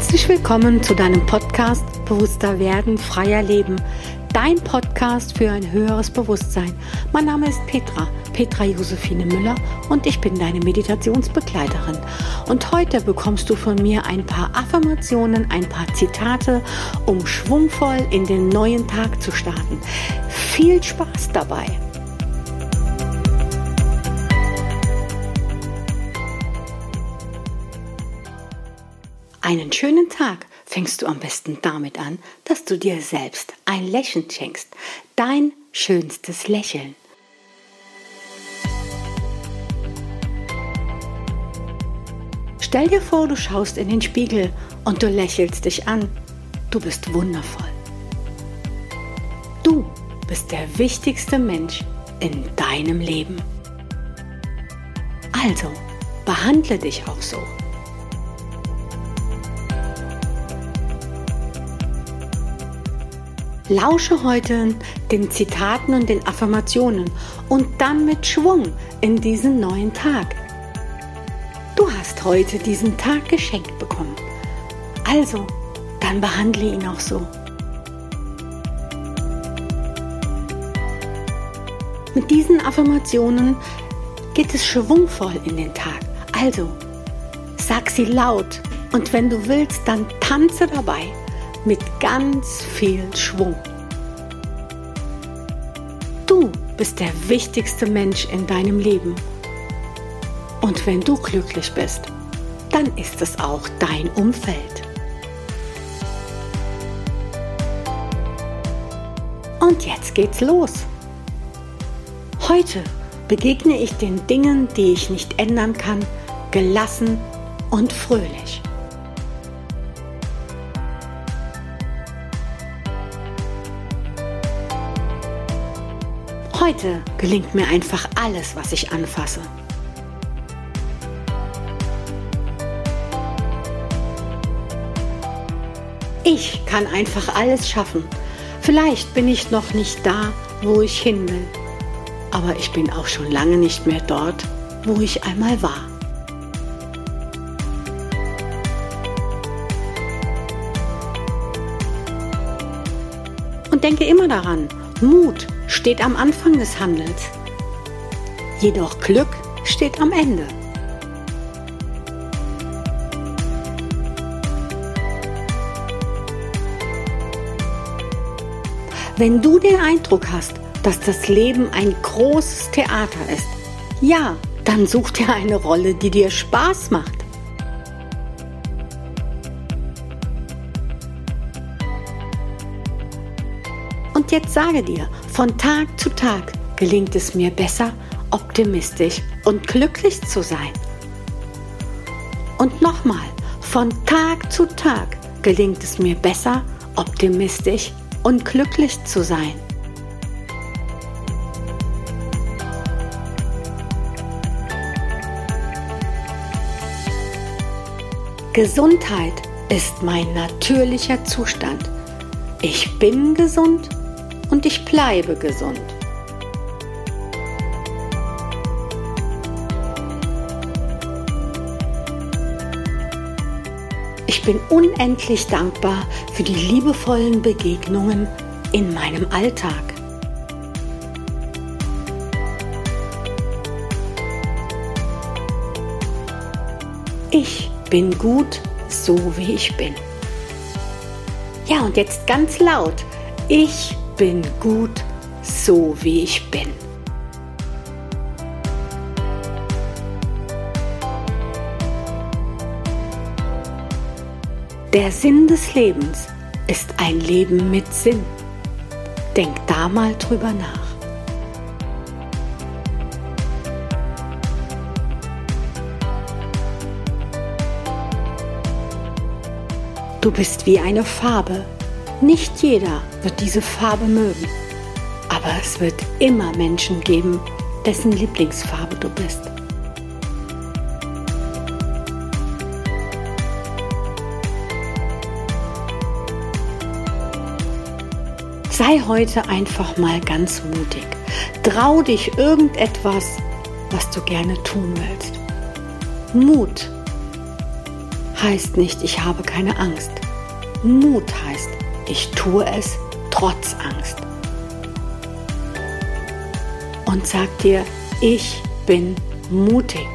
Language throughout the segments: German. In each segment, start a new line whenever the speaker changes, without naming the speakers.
Herzlich willkommen zu deinem Podcast Bewusster werden, freier Leben. Dein Podcast für ein höheres Bewusstsein. Mein Name ist Petra, Petra Josephine Müller und ich bin deine Meditationsbegleiterin. Und heute bekommst du von mir ein paar Affirmationen, ein paar Zitate, um schwungvoll in den neuen Tag zu starten. Viel Spaß dabei! Einen schönen Tag fängst du am besten damit an, dass du dir selbst ein Lächeln schenkst. Dein schönstes Lächeln. Stell dir vor, du schaust in den Spiegel und du lächelst dich an. Du bist wundervoll. Du bist der wichtigste Mensch in deinem Leben. Also, behandle dich auch so. Lausche heute den Zitaten und den Affirmationen und dann mit Schwung in diesen neuen Tag. Du hast heute diesen Tag geschenkt bekommen. Also, dann behandle ihn auch so. Mit diesen Affirmationen geht es schwungvoll in den Tag. Also, sag sie laut und wenn du willst, dann tanze dabei mit ganz viel Schwung. Du bist der wichtigste Mensch in deinem Leben. Und wenn du glücklich bist, dann ist es auch dein Umfeld. Und jetzt geht's los. Heute begegne ich den Dingen, die ich nicht ändern kann, gelassen und fröhlich. Heute gelingt mir einfach alles, was ich anfasse. Ich kann einfach alles schaffen. Vielleicht bin ich noch nicht da, wo ich hin will, aber ich bin auch schon lange nicht mehr dort, wo ich einmal war. Und denke immer daran, Mut steht am Anfang des Handels, jedoch Glück steht am Ende. Wenn du den Eindruck hast, dass das Leben ein großes Theater ist, ja, dann such dir eine Rolle, die dir Spaß macht. Und jetzt sage dir, von Tag zu Tag gelingt es mir besser, optimistisch und glücklich zu sein. Und nochmal, von Tag zu Tag gelingt es mir besser, optimistisch und glücklich zu sein. Gesundheit ist mein natürlicher Zustand. Ich bin gesund und ich bleibe gesund. Ich bin unendlich dankbar für die liebevollen Begegnungen in meinem Alltag. Ich bin gut, so wie ich bin. Ja, und jetzt ganz laut. Ich bin gut, so wie ich bin. Der Sinn des Lebens ist ein Leben mit Sinn. Denk da mal drüber nach. Du bist wie eine Farbe, nicht jeder wird diese Farbe mögen, aber es wird immer Menschen geben, dessen Lieblingsfarbe du bist. Sei heute einfach mal ganz mutig. Trau dich irgendetwas, was du gerne tun willst. Mut heißt nicht, ich habe keine Angst. Mut heißt, ich tue es trotz Angst. Und sag dir, ich bin mutig.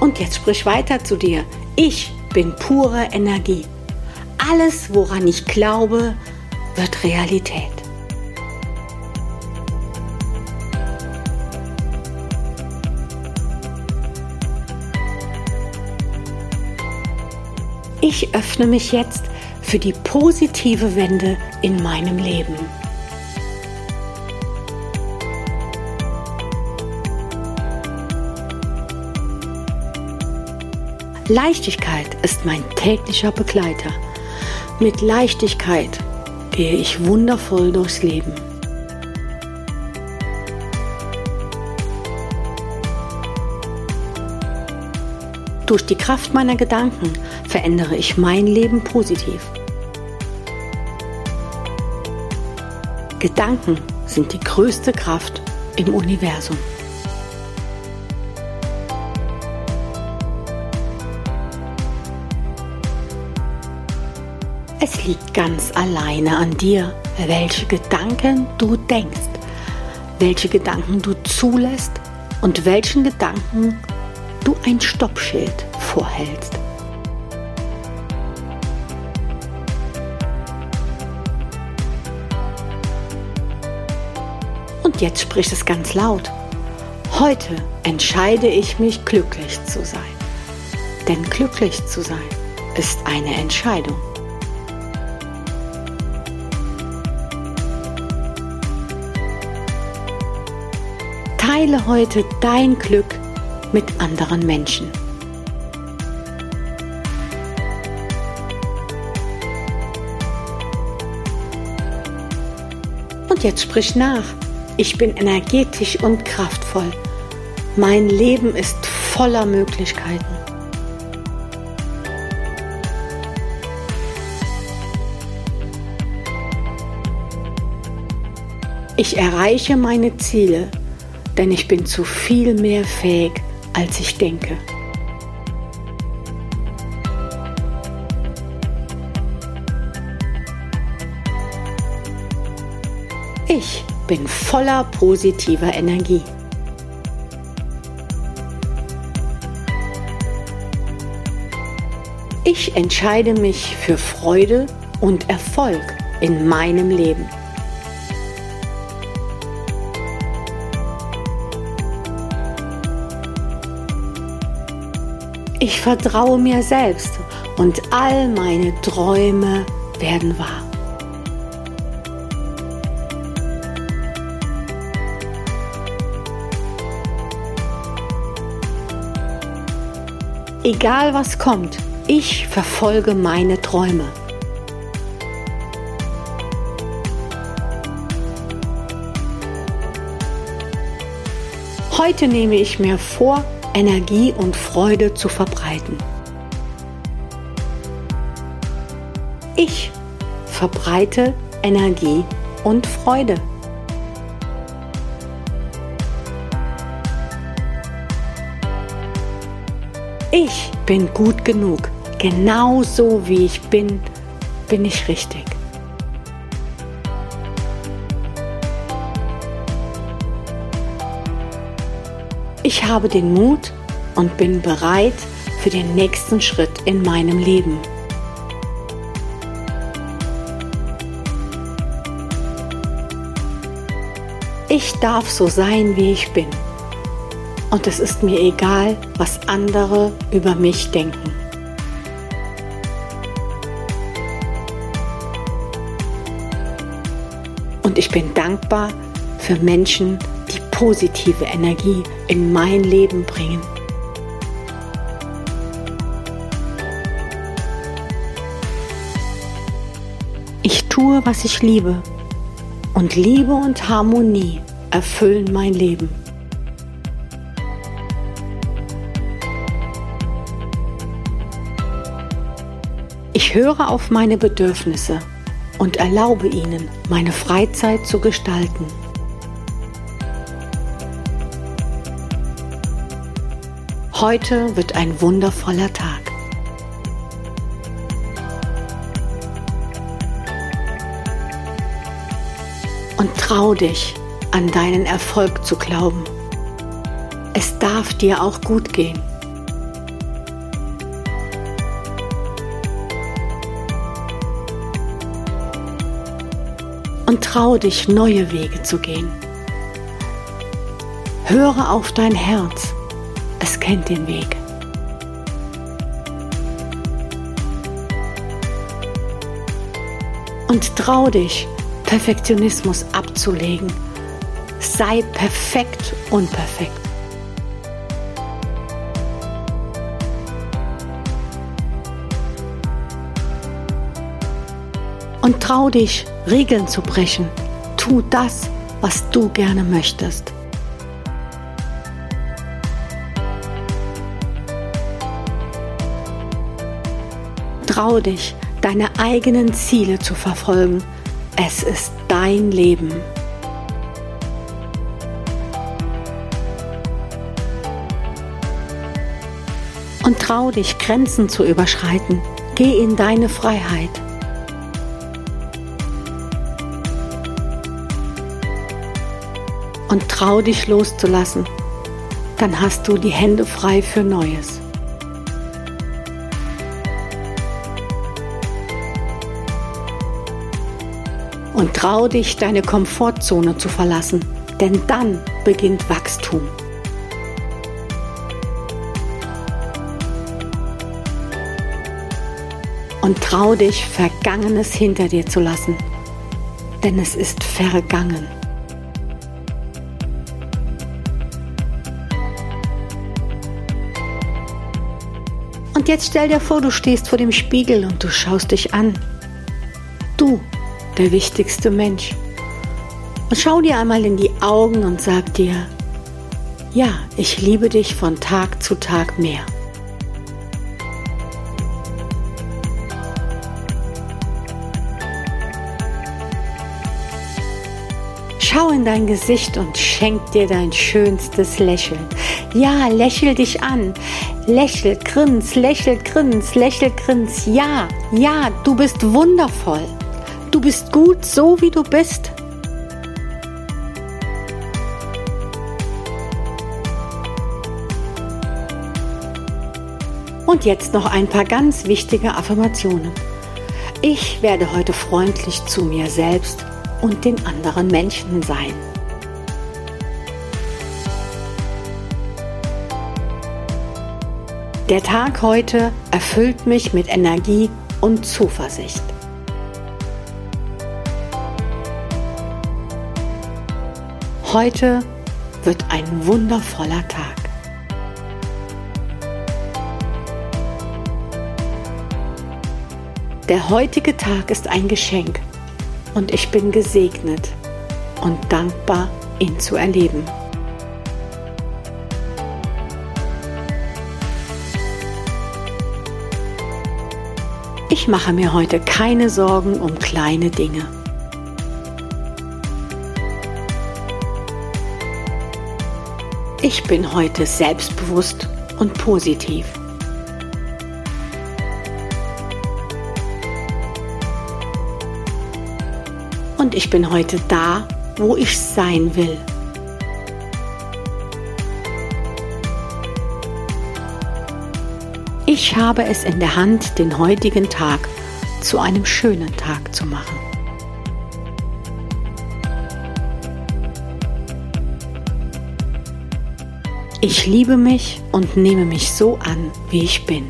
Und jetzt sprich weiter zu dir. Ich bin pure Energie. Alles, woran ich glaube, wird Realität. Ich öffne mich jetzt für die positive Wende in meinem Leben. Leichtigkeit ist mein täglicher Begleiter. Mit Leichtigkeit gehe ich wundervoll durchs Leben. Durch die Kraft meiner Gedanken verändere ich mein Leben positiv. Gedanken sind die größte Kraft im Universum. Es liegt ganz alleine an dir, welche Gedanken du denkst, welche Gedanken du zulässt und welchen Gedanken du ein Stoppschild vorhältst. Und jetzt spricht es ganz laut. Heute entscheide ich mich glücklich zu sein. Denn glücklich zu sein ist eine Entscheidung. Teile heute dein Glück mit anderen Menschen. Und jetzt sprich nach. Ich bin energetisch und kraftvoll. Mein Leben ist voller Möglichkeiten. Ich erreiche meine Ziele, denn ich bin zu viel mehr fähig, als ich denke. Ich bin voller positiver Energie. Ich entscheide mich für Freude und Erfolg in meinem Leben. Ich vertraue mir selbst und all meine Träume werden wahr. Egal was kommt, ich verfolge meine Träume. Heute nehme ich mir vor, Energie und Freude zu verbreiten. Ich verbreite Energie und Freude. Ich bin gut genug. Genau so wie ich bin, bin ich richtig. Ich habe den Mut und bin bereit für den nächsten Schritt in meinem Leben. Ich darf so sein, wie ich bin. Und es ist mir egal, was andere über mich denken. Und ich bin dankbar für Menschen, die positive Energie in mein Leben bringen. Ich tue, was ich liebe und Liebe und Harmonie erfüllen mein Leben. Ich höre auf meine Bedürfnisse und erlaube ihnen, meine Freizeit zu gestalten. Heute wird ein wundervoller Tag. Und trau dich, an deinen Erfolg zu glauben. Es darf dir auch gut gehen. Und trau dich, neue Wege zu gehen. Höre auf dein Herz, es kennt den Weg. Und trau dich, Perfektionismus abzulegen. Sei perfekt unperfekt. Und trau dich, Regeln zu brechen. Tu das, was du gerne möchtest. Trau dich, deine eigenen Ziele zu verfolgen. Es ist dein Leben. Und trau dich, Grenzen zu überschreiten. Geh in deine Freiheit. Und trau dich loszulassen. Dann hast du die Hände frei für Neues. Und trau dich, deine Komfortzone zu verlassen, denn dann beginnt Wachstum. Und trau dich, Vergangenes hinter dir zu lassen, denn es ist vergangen. Und jetzt stell dir vor, du stehst vor dem Spiegel und du schaust dich an. Du der wichtigste Mensch. Und schau dir einmal in die Augen und sag dir, ja, ich liebe dich von Tag zu Tag mehr. Schau in dein Gesicht und schenk dir dein schönstes Lächeln. Ja, lächel dich an. Lächel, grins, lächel, grins, lächel, grins. Ja, ja, du bist wundervoll. Du bist gut so, wie du bist. Und jetzt noch ein paar ganz wichtige Affirmationen. Ich werde heute freundlich zu mir selbst und den anderen Menschen sein. Der Tag heute erfüllt mich mit Energie und Zuversicht. Heute wird ein wundervoller Tag. Der heutige Tag ist ein Geschenk und ich bin gesegnet und dankbar, ihn zu erleben. Ich mache mir heute keine Sorgen um kleine Dinge. Ich bin heute selbstbewusst und positiv. Und ich bin heute da, wo ich sein will. Ich habe es in der Hand, den heutigen Tag zu einem schönen Tag zu machen. Ich liebe mich und nehme mich so an, wie ich bin.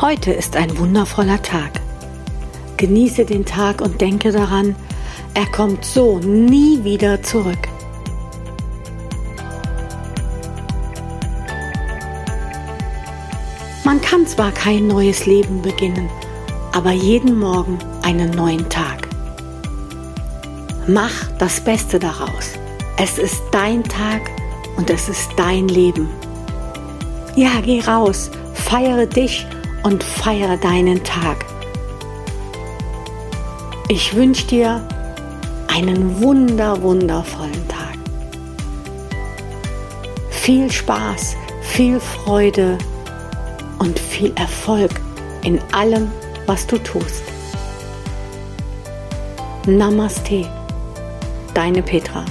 Heute ist ein wundervoller Tag. Genieße den Tag und denke daran, er kommt so nie wieder zurück. Man kann zwar kein neues Leben beginnen, aber jeden Morgen einen neuen Tag. Mach das Beste daraus. Es ist dein Tag und es ist dein Leben. Ja, geh raus, feiere dich und feiere deinen Tag. Ich wünsche dir einen wunder, wundervollen Tag. Viel Spaß, viel Freude und viel Erfolg in allem, was du tust. Namaste, deine Petra.